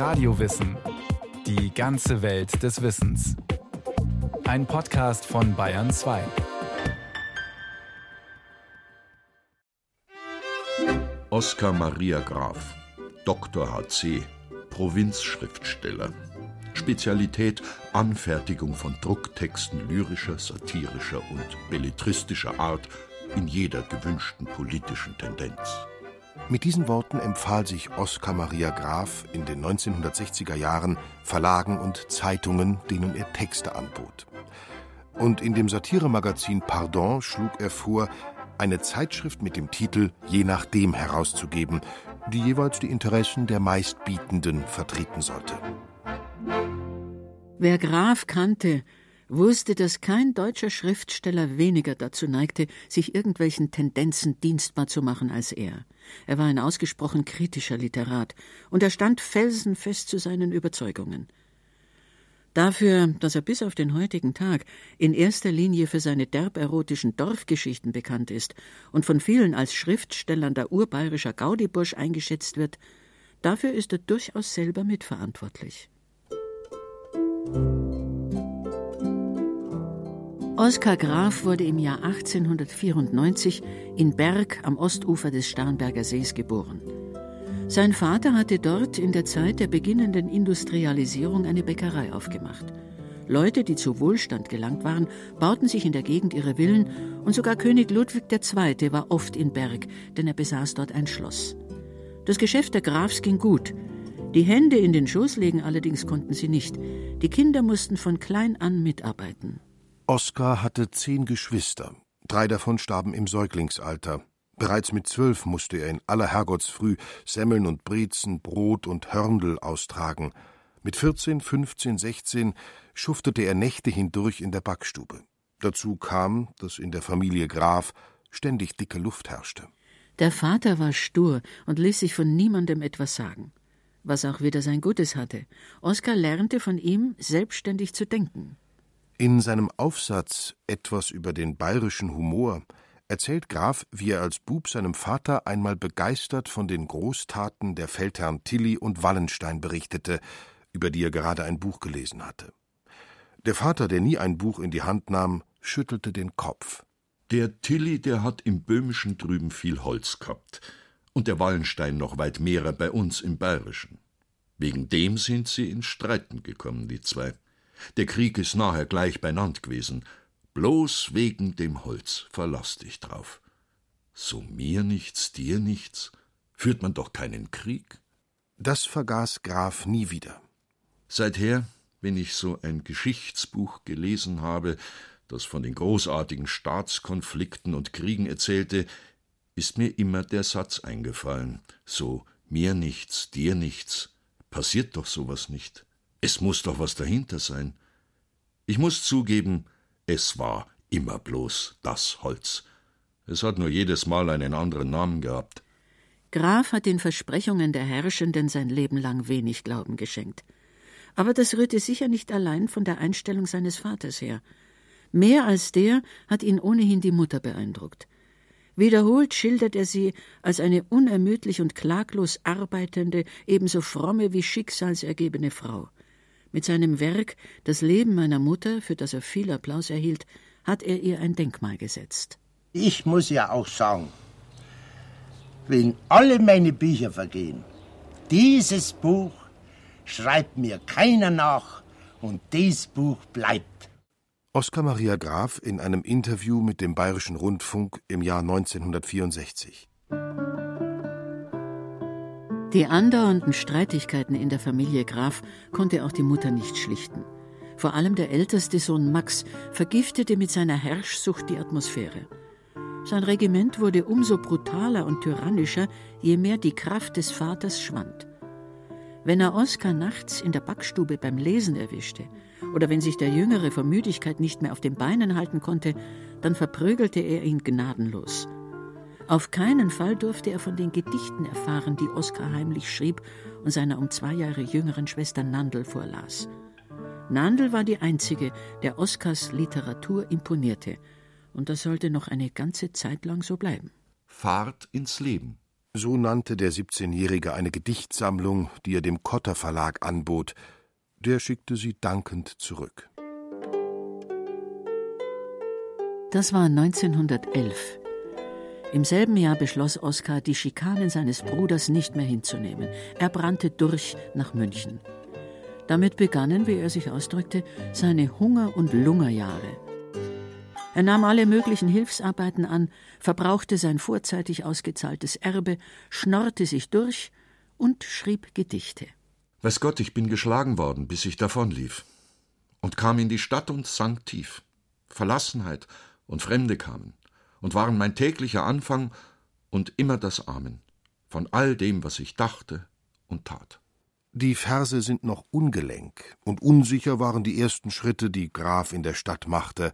Radiowissen. Die ganze Welt des Wissens. Ein Podcast von Bayern 2. Oskar Maria Graf, Dr. HC, Provinzschriftsteller. Spezialität Anfertigung von Drucktexten lyrischer, satirischer und belletristischer Art in jeder gewünschten politischen Tendenz. Mit diesen Worten empfahl sich Oskar Maria Graf in den 1960er Jahren Verlagen und Zeitungen, denen er Texte anbot. Und in dem Satiremagazin Pardon schlug er vor, eine Zeitschrift mit dem Titel Je nachdem herauszugeben, die jeweils die Interessen der Meistbietenden vertreten sollte. Wer Graf kannte, wusste, dass kein deutscher Schriftsteller weniger dazu neigte, sich irgendwelchen Tendenzen dienstbar zu machen als er. Er war ein ausgesprochen kritischer Literat, und er stand felsenfest zu seinen Überzeugungen. Dafür, dass er bis auf den heutigen Tag in erster Linie für seine derberotischen Dorfgeschichten bekannt ist und von vielen als Schriftsteller der urbayerischer Gaudibursch eingeschätzt wird, dafür ist er durchaus selber mitverantwortlich. Oskar Graf wurde im Jahr 1894 in Berg am Ostufer des Starnberger Sees geboren. Sein Vater hatte dort in der Zeit der beginnenden Industrialisierung eine Bäckerei aufgemacht. Leute, die zu Wohlstand gelangt waren, bauten sich in der Gegend ihre Villen und sogar König Ludwig II. war oft in Berg, denn er besaß dort ein Schloss. Das Geschäft der Grafs ging gut. Die Hände in den Schoß legen allerdings konnten sie nicht. Die Kinder mussten von klein an mitarbeiten. Oskar hatte zehn Geschwister. Drei davon starben im Säuglingsalter. Bereits mit zwölf musste er in aller Herrgottsfrüh Semmeln und Brezen, Brot und Hörndl austragen. Mit vierzehn, fünfzehn, sechzehn schuftete er Nächte hindurch in der Backstube. Dazu kam, dass in der Familie Graf ständig dicke Luft herrschte. Der Vater war stur und ließ sich von niemandem etwas sagen. Was auch wieder sein Gutes hatte. Oskar lernte von ihm, selbstständig zu denken. In seinem Aufsatz Etwas über den bayerischen Humor erzählt Graf, wie er als Bub seinem Vater einmal begeistert von den Großtaten der Feldherren Tilly und Wallenstein berichtete, über die er gerade ein Buch gelesen hatte. Der Vater, der nie ein Buch in die Hand nahm, schüttelte den Kopf. Der Tilly, der hat im Böhmischen drüben viel Holz gehabt und der Wallenstein noch weit mehrer bei uns im Bayerischen. Wegen dem sind sie in Streiten gekommen, die zwei. Der Krieg ist nachher gleich beinand gewesen. Bloß wegen dem Holz verlass dich drauf. So mir nichts, dir nichts, führt man doch keinen Krieg. Das vergaß Graf nie wieder. Seither, wenn ich so ein Geschichtsbuch gelesen habe, das von den großartigen Staatskonflikten und Kriegen erzählte, ist mir immer der Satz eingefallen, so mir nichts, dir nichts, passiert doch sowas nicht. Es muss doch was dahinter sein. Ich muss zugeben, es war immer bloß das Holz. Es hat nur jedes Mal einen anderen Namen gehabt. Graf hat den Versprechungen der Herrschenden sein Leben lang wenig Glauben geschenkt. Aber das rührte sicher nicht allein von der Einstellung seines Vaters her. Mehr als der hat ihn ohnehin die Mutter beeindruckt. Wiederholt schildert er sie als eine unermüdlich und klaglos arbeitende, ebenso fromme wie schicksalsergebene Frau. Mit seinem Werk Das Leben meiner Mutter, für das er viel Applaus erhielt, hat er ihr ein Denkmal gesetzt. Ich muss ja auch sagen, wenn alle meine Bücher vergehen, dieses Buch schreibt mir keiner nach und dieses Buch bleibt. Oskar Maria Graf in einem Interview mit dem Bayerischen Rundfunk im Jahr 1964. Die andauernden Streitigkeiten in der Familie Graf konnte auch die Mutter nicht schlichten. Vor allem der älteste Sohn Max vergiftete mit seiner Herrschsucht die Atmosphäre. Sein Regiment wurde umso brutaler und tyrannischer, je mehr die Kraft des Vaters schwand. Wenn er Oskar nachts in der Backstube beim Lesen erwischte, oder wenn sich der Jüngere vor Müdigkeit nicht mehr auf den Beinen halten konnte, dann verprügelte er ihn gnadenlos. Auf keinen Fall durfte er von den Gedichten erfahren, die Oskar heimlich schrieb und seiner um zwei Jahre jüngeren Schwester Nandl vorlas. Nandl war die einzige, der Oskars Literatur imponierte, und das sollte noch eine ganze Zeit lang so bleiben. Fahrt ins Leben. So nannte der 17-Jährige eine Gedichtsammlung, die er dem Kotter Verlag anbot. Der schickte sie dankend zurück. Das war 1911. Im selben Jahr beschloss Oskar, die Schikanen seines Bruders nicht mehr hinzunehmen. Er brannte durch nach München. Damit begannen, wie er sich ausdrückte, seine Hunger- und Lungerjahre. Er nahm alle möglichen Hilfsarbeiten an, verbrauchte sein vorzeitig ausgezahltes Erbe, schnorrte sich durch und schrieb Gedichte. Weiß Gott, ich bin geschlagen worden, bis ich davonlief. Und kam in die Stadt und sank tief. Verlassenheit und Fremde kamen und waren mein täglicher Anfang und immer das Amen von all dem, was ich dachte und tat. Die Verse sind noch ungelenk, und unsicher waren die ersten Schritte, die Graf in der Stadt machte.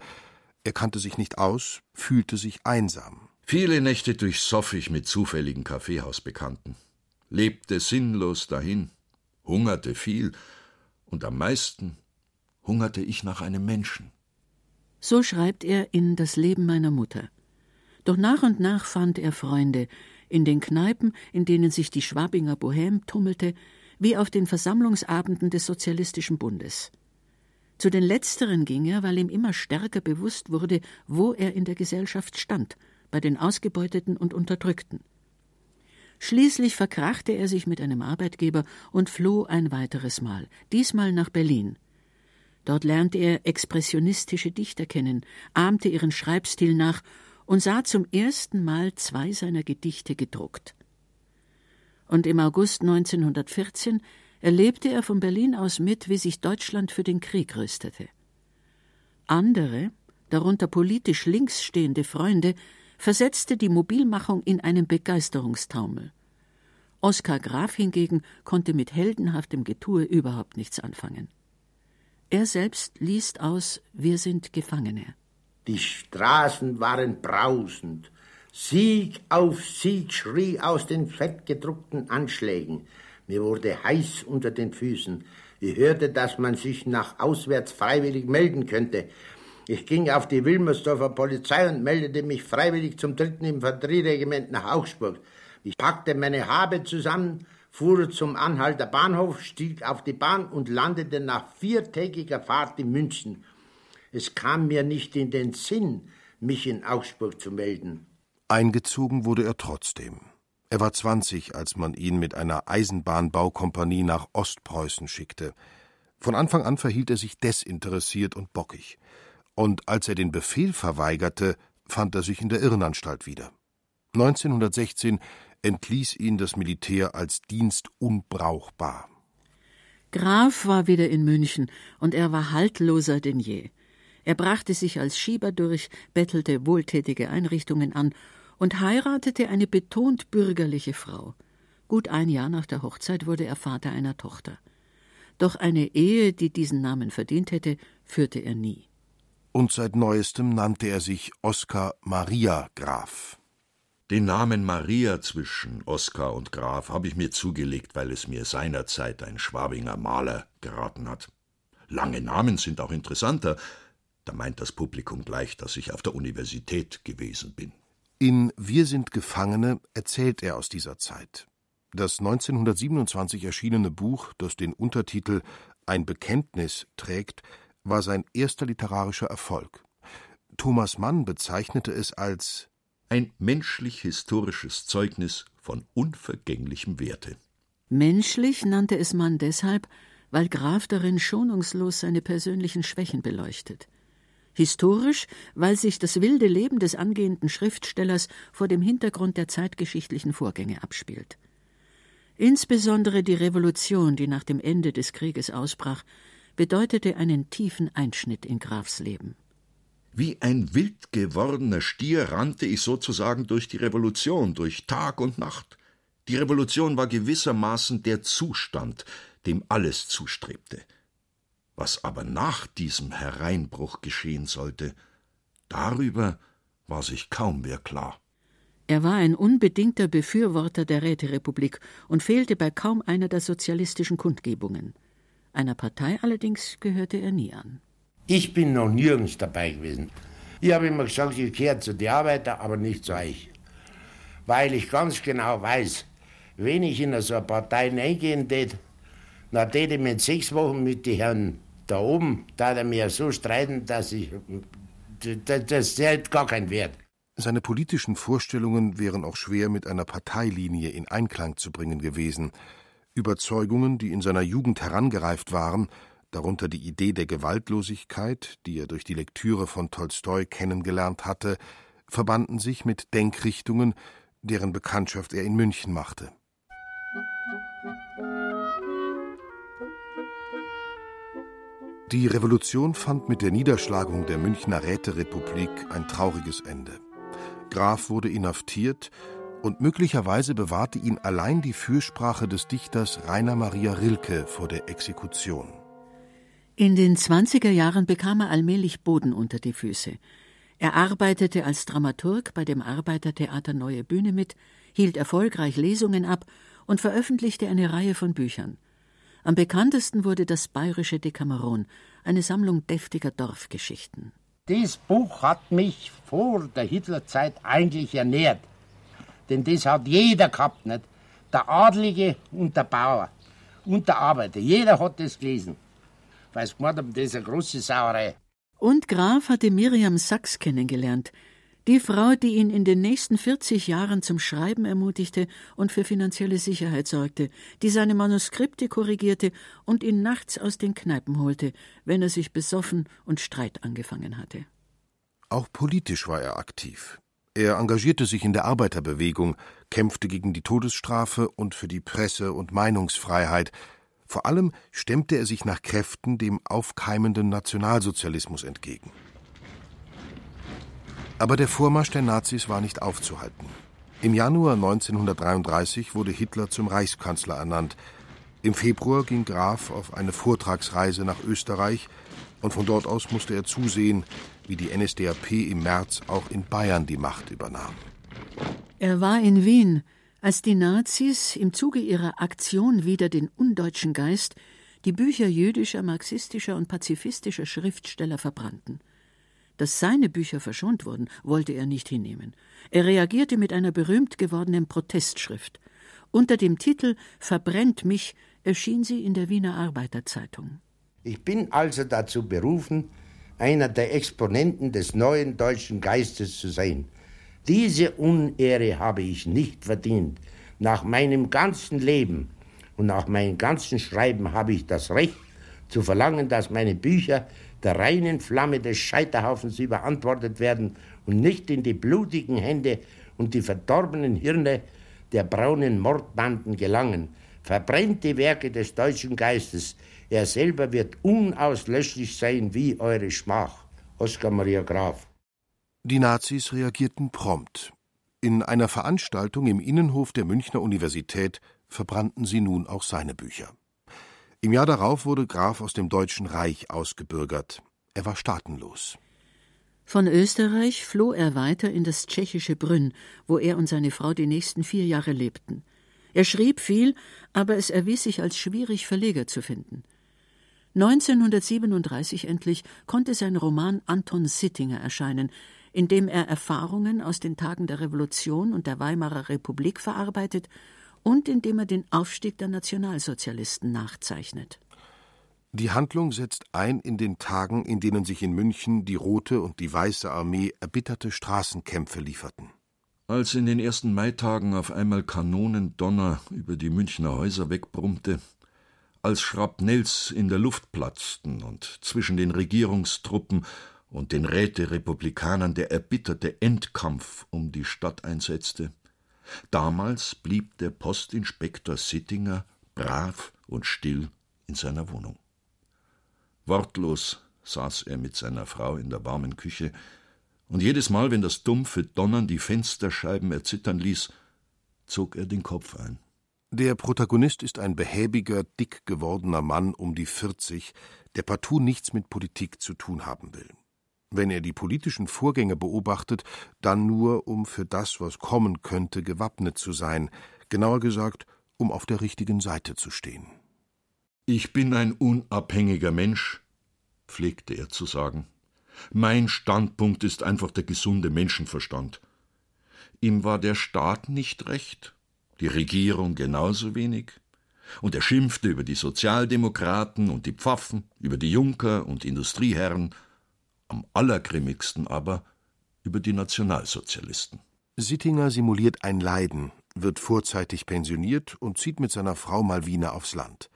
Er kannte sich nicht aus, fühlte sich einsam. Viele Nächte durchsoff ich mit zufälligen Kaffeehausbekannten, lebte sinnlos dahin, hungerte viel, und am meisten hungerte ich nach einem Menschen. So schreibt er in Das Leben meiner Mutter. Doch nach und nach fand er Freunde in den Kneipen, in denen sich die Schwabinger Bohème tummelte, wie auf den Versammlungsabenden des Sozialistischen Bundes. Zu den letzteren ging er, weil ihm immer stärker bewusst wurde, wo er in der Gesellschaft stand, bei den Ausgebeuteten und Unterdrückten. Schließlich verkrachte er sich mit einem Arbeitgeber und floh ein weiteres Mal, diesmal nach Berlin. Dort lernte er expressionistische Dichter kennen, ahmte ihren Schreibstil nach und sah zum ersten Mal zwei seiner Gedichte gedruckt. Und im August 1914 erlebte er von Berlin aus mit, wie sich Deutschland für den Krieg rüstete. Andere, darunter politisch links stehende Freunde, versetzte die Mobilmachung in einen Begeisterungstaumel. Oskar Graf hingegen konnte mit heldenhaftem Getue überhaupt nichts anfangen. Er selbst liest aus Wir sind Gefangene. Die Straßen waren brausend. Sieg auf Sieg schrie aus den fettgedruckten Anschlägen. Mir wurde heiß unter den Füßen. Ich hörte, dass man sich nach auswärts freiwillig melden könnte. Ich ging auf die Wilmersdorfer Polizei und meldete mich freiwillig zum dritten Infanterieregiment nach Augsburg. Ich packte meine Habe zusammen fuhr zum Anhalter Bahnhof, stieg auf die Bahn und landete nach viertägiger Fahrt in München. Es kam mir nicht in den Sinn, mich in Augsburg zu melden. Eingezogen wurde er trotzdem. Er war zwanzig, als man ihn mit einer Eisenbahnbaukompanie nach Ostpreußen schickte. Von Anfang an verhielt er sich desinteressiert und bockig. Und als er den Befehl verweigerte, fand er sich in der Irrenanstalt wieder. 1916 entließ ihn das Militär als Dienst unbrauchbar. Graf war wieder in München, und er war haltloser denn je. Er brachte sich als Schieber durch, bettelte wohltätige Einrichtungen an und heiratete eine betont bürgerliche Frau. Gut ein Jahr nach der Hochzeit wurde er Vater einer Tochter. Doch eine Ehe, die diesen Namen verdient hätte, führte er nie. Und seit neuestem nannte er sich Oskar Maria Graf. Den Namen Maria zwischen Oskar und Graf habe ich mir zugelegt, weil es mir seinerzeit ein Schwabinger Maler geraten hat. Lange Namen sind auch interessanter. Da meint das Publikum gleich, dass ich auf der Universität gewesen bin. In Wir sind Gefangene erzählt er aus dieser Zeit. Das 1927 erschienene Buch, das den Untertitel Ein Bekenntnis trägt, war sein erster literarischer Erfolg. Thomas Mann bezeichnete es als ein menschlich-historisches Zeugnis von unvergänglichem Werte. Menschlich nannte es man deshalb, weil Graf darin schonungslos seine persönlichen Schwächen beleuchtet. Historisch, weil sich das wilde Leben des angehenden Schriftstellers vor dem Hintergrund der zeitgeschichtlichen Vorgänge abspielt. Insbesondere die Revolution, die nach dem Ende des Krieges ausbrach, bedeutete einen tiefen Einschnitt in Grafs Leben. Wie ein wild gewordener Stier rannte ich sozusagen durch die Revolution, durch Tag und Nacht. Die Revolution war gewissermaßen der Zustand, dem alles zustrebte. Was aber nach diesem Hereinbruch geschehen sollte, darüber war sich kaum wer klar. Er war ein unbedingter Befürworter der Räterepublik und fehlte bei kaum einer der sozialistischen Kundgebungen. Einer Partei allerdings gehörte er nie an. Ich bin noch nirgends dabei gewesen. Ich habe immer gesagt, ich gehöre zu den Arbeiter, aber nicht zu euch. weil ich ganz genau weiß, wenn ich in so eine Partei eingehen tät, dann tät ich mit sechs Wochen mit den Herren da oben, da er mir so streiten, dass ich, das, das hat gar keinen Wert. Seine politischen Vorstellungen wären auch schwer mit einer Parteilinie in Einklang zu bringen gewesen. Überzeugungen, die in seiner Jugend herangereift waren, darunter die Idee der Gewaltlosigkeit, die er durch die Lektüre von Tolstoi kennengelernt hatte, verbanden sich mit Denkrichtungen, deren Bekanntschaft er in München machte. Die Revolution fand mit der Niederschlagung der Münchner Räterepublik ein trauriges Ende. Graf wurde inhaftiert und möglicherweise bewahrte ihn allein die Fürsprache des Dichters Rainer Maria Rilke vor der Exekution. In den 20er Jahren bekam er allmählich Boden unter die Füße. Er arbeitete als Dramaturg bei dem Arbeitertheater Neue Bühne mit, hielt erfolgreich Lesungen ab und veröffentlichte eine Reihe von Büchern. Am bekanntesten wurde das Bayerische Dekameron, eine Sammlung deftiger Dorfgeschichten. Das Buch hat mich vor der Hitlerzeit eigentlich ernährt. Denn das hat jeder gehabt, nicht? Der Adlige und der Bauer und der Arbeiter. Jeder hat das gelesen. Weil sie gemeint haben, das ist eine große Sauerei. Und Graf hatte Miriam Sachs kennengelernt, die Frau, die ihn in den nächsten 40 Jahren zum Schreiben ermutigte und für finanzielle Sicherheit sorgte, die seine Manuskripte korrigierte und ihn nachts aus den Kneipen holte, wenn er sich besoffen und Streit angefangen hatte. Auch politisch war er aktiv. Er engagierte sich in der Arbeiterbewegung, kämpfte gegen die Todesstrafe und für die Presse- und Meinungsfreiheit. Vor allem stemmte er sich nach Kräften dem aufkeimenden Nationalsozialismus entgegen. Aber der Vormarsch der Nazis war nicht aufzuhalten. Im Januar 1933 wurde Hitler zum Reichskanzler ernannt. Im Februar ging Graf auf eine Vortragsreise nach Österreich und von dort aus musste er zusehen, wie die NSDAP im März auch in Bayern die Macht übernahm. Er war in Wien, als die Nazis im Zuge ihrer Aktion wider den undeutschen Geist die Bücher jüdischer, marxistischer und pazifistischer Schriftsteller verbrannten. Dass seine Bücher verschont wurden, wollte er nicht hinnehmen. Er reagierte mit einer berühmt gewordenen Protestschrift. Unter dem Titel Verbrennt mich erschien sie in der Wiener Arbeiterzeitung. Ich bin also dazu berufen, einer der Exponenten des neuen deutschen Geistes zu sein. Diese Unehre habe ich nicht verdient. Nach meinem ganzen Leben und nach meinem ganzen Schreiben habe ich das Recht zu verlangen, dass meine Bücher der reinen Flamme des Scheiterhaufens überantwortet werden und nicht in die blutigen Hände und die verdorbenen Hirne der braunen Mordbanden gelangen. Verbrennt die Werke des deutschen Geistes, er selber wird unauslöschlich sein wie eure Schmach. Oskar Maria Graf. Die Nazis reagierten prompt. In einer Veranstaltung im Innenhof der Münchner Universität verbrannten sie nun auch seine Bücher. Im Jahr darauf wurde Graf aus dem Deutschen Reich ausgebürgert. Er war staatenlos. Von Österreich floh er weiter in das tschechische Brünn, wo er und seine Frau die nächsten vier Jahre lebten. Er schrieb viel, aber es erwies sich als schwierig, Verleger zu finden. 1937 endlich konnte sein Roman Anton Sittinger erscheinen, in dem er Erfahrungen aus den Tagen der Revolution und der Weimarer Republik verarbeitet und indem er den Aufstieg der Nationalsozialisten nachzeichnet. Die Handlung setzt ein in den Tagen, in denen sich in München die Rote und die Weiße Armee erbitterte Straßenkämpfe lieferten. Als in den ersten Maitagen auf einmal Kanonendonner über die Münchner Häuser wegbrummte, als Schrapnells in der Luft platzten und zwischen den Regierungstruppen und den Räterepublikanern der erbitterte Endkampf um die Stadt einsetzte, Damals blieb der Postinspektor Sittinger brav und still in seiner Wohnung. Wortlos saß er mit seiner Frau in der warmen Küche, und jedes Mal, wenn das dumpfe Donnern die Fensterscheiben erzittern ließ, zog er den Kopf ein. Der Protagonist ist ein behäbiger, dick gewordener Mann um die 40, der partout nichts mit Politik zu tun haben will. Wenn er die politischen Vorgänge beobachtet, dann nur, um für das, was kommen könnte, gewappnet zu sein, genauer gesagt, um auf der richtigen Seite zu stehen. Ich bin ein unabhängiger Mensch, pflegte er zu sagen. Mein Standpunkt ist einfach der gesunde Menschenverstand. ihm war der Staat nicht recht, die Regierung genauso wenig, und er schimpfte über die Sozialdemokraten und die Pfaffen, über die Junker und Industrieherren, am allergrimmigsten aber über die Nationalsozialisten. Sittinger simuliert ein Leiden, wird vorzeitig pensioniert und zieht mit seiner Frau Malvina aufs Land.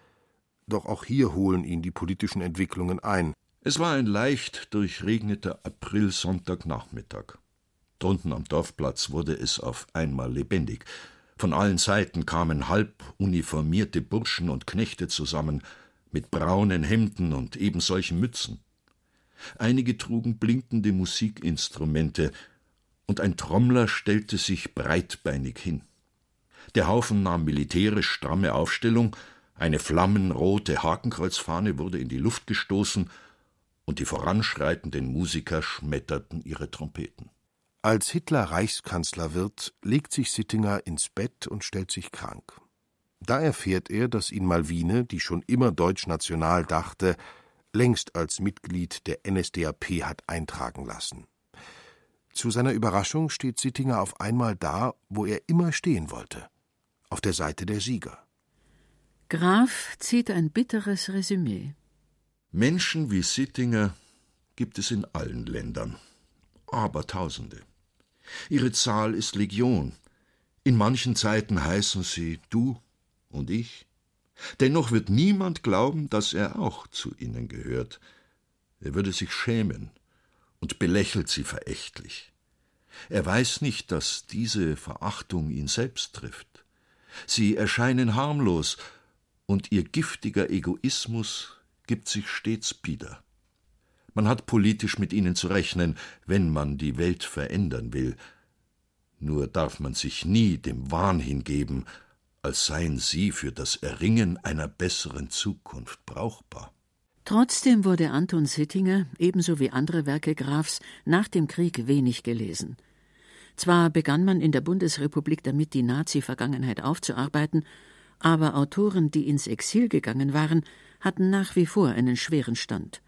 Doch auch hier holen ihn die politischen Entwicklungen ein. Es war ein leicht durchregneter April-Sonntagnachmittag. Drunten am Dorfplatz wurde es auf einmal lebendig. Von allen Seiten kamen halb uniformierte Burschen und Knechte zusammen, mit braunen Hemden und ebensolchen Mützen. Einige trugen blinkende Musikinstrumente, und ein Trommler stellte sich breitbeinig hin. Der Haufen nahm militärisch stramme Aufstellung, eine flammenrote Hakenkreuzfahne wurde in die Luft gestoßen, und die voranschreitenden Musiker schmetterten ihre Trompeten. Als Hitler Reichskanzler wird, legt sich Sittinger ins Bett und stellt sich krank. Da erfährt er, dass ihn Malvine, die schon immer deutschnational dachte, längst als Mitglied der NSDAP hat eintragen lassen. Zu seiner Überraschung steht Sittinger auf einmal da, wo er immer stehen wollte, auf der Seite der Sieger. Graf zieht ein bitteres Resümee. Menschen wie Sittinger gibt es in allen Ländern, Abertausende. Ihre Zahl ist Legion. In manchen Zeiten heißen sie du und ich. Dennoch wird niemand glauben, dass er auch zu ihnen gehört. Er würde sich schämen und belächelt sie verächtlich. Er weiß nicht, dass diese Verachtung ihn selbst trifft. Sie erscheinen harmlos, und ihr giftiger Egoismus gibt sich stets bieder. Man hat politisch mit ihnen zu rechnen, wenn man die Welt verändern will. Nur darf man sich nie dem Wahn hingeben, als seien sie für das Erringen einer besseren Zukunft brauchbar. Trotzdem wurde Anton Sittinger, ebenso wie andere Werke Grafs, nach dem Krieg wenig gelesen. Zwar begann man in der Bundesrepublik damit, die Nazi-Vergangenheit aufzuarbeiten, aber Autoren, die ins Exil gegangen waren, hatten nach wie vor einen schweren Stand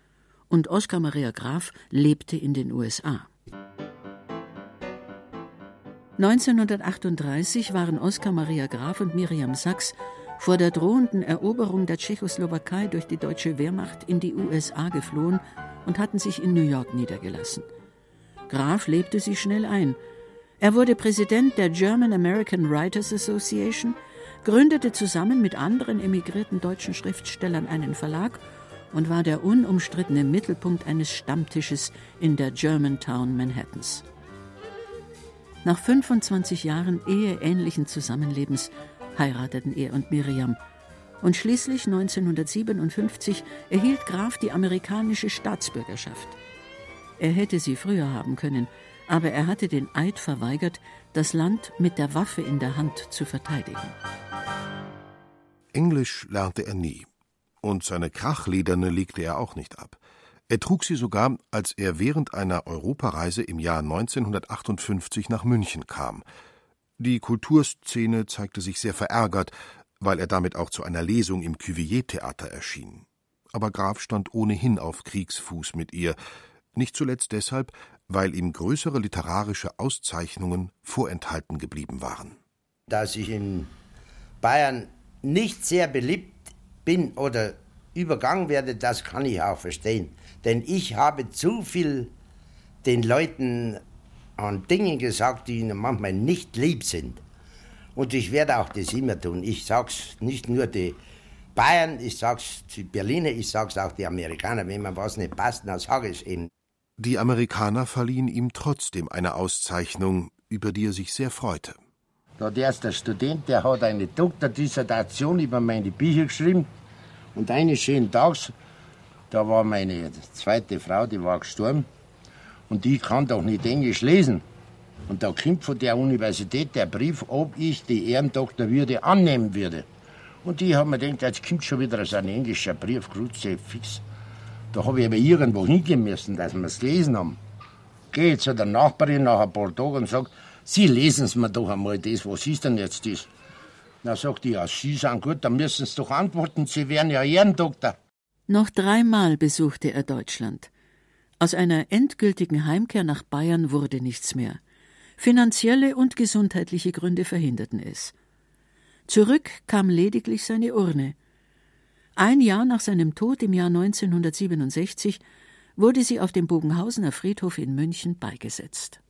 und Oskar Maria Graf lebte in den USA. 1938 waren Oskar Maria Graf und Miriam Sachs vor der drohenden Eroberung der Tschechoslowakei durch die deutsche Wehrmacht in die USA geflohen und hatten sich in New York niedergelassen. Graf lebte sie schnell ein. Er wurde Präsident der German American Writers Association, gründete zusammen mit anderen emigrierten deutschen Schriftstellern einen Verlag und war der unumstrittene Mittelpunkt eines Stammtisches in der Germantown Manhattans. Nach 25 Jahren eheähnlichen Zusammenlebens heirateten er und Miriam. Und schließlich 1957 erhielt Graf die amerikanische Staatsbürgerschaft. Er hätte sie früher haben können, aber er hatte den Eid verweigert, das Land mit der Waffe in der Hand zu verteidigen. Englisch lernte er nie und seine Krachlederne legte er auch nicht ab. Er trug sie sogar, als er während einer Europareise im Jahr 1958 nach München kam. Die Kulturszene zeigte sich sehr verärgert, weil er damit auch zu einer Lesung im Cuvier-Theater erschien. Aber Graf stand ohnehin auf Kriegsfuß mit ihr, nicht zuletzt deshalb, weil ihm größere literarische Auszeichnungen vorenthalten geblieben waren. Dass ich in Bayern nicht sehr beliebt bin oder übergangen werde, das kann ich auch verstehen. Denn ich habe zu viel den Leuten an Dingen gesagt, die ihnen manchmal nicht lieb sind. Und ich werde auch das immer tun. Ich sag's nicht nur die Bayern, ich sag's die Berliner, ich sag's auch die Amerikaner. Wenn mir was nicht passt, dann sage ich es eben. Die Amerikaner verliehen ihm trotzdem eine Auszeichnung, über die er sich sehr freute. Da der ist der Student, der hat eine Doktordissertation über meine Bücher geschrieben. Und eines schönen Tages, da war meine zweite Frau, die war gestorben. Und ich kann doch nicht Englisch lesen. Und da kommt von der Universität der Brief, ob ich die Ehrendoktorwürde annehmen würde. Und ich habe mir gedacht, jetzt kommt schon wieder so ein englischer Brief, Grüße, fix. Da habe ich aber irgendwo hingehen müssen, dass wir es gelesen haben. Gehe zu der Nachbarin nach ein paar Tagen und sage, Sie lesen es mir doch einmal das, was ist denn jetzt das? Na, sagt die, ja, Sie sind gut, dann müssen Sie doch antworten, Sie wären ja Ehrendoktor. Noch dreimal besuchte er Deutschland. Aus einer endgültigen Heimkehr nach Bayern wurde nichts mehr. Finanzielle und gesundheitliche Gründe verhinderten es. Zurück kam lediglich seine Urne. Ein Jahr nach seinem Tod im Jahr 1967 wurde sie auf dem Bogenhausener Friedhof in München beigesetzt.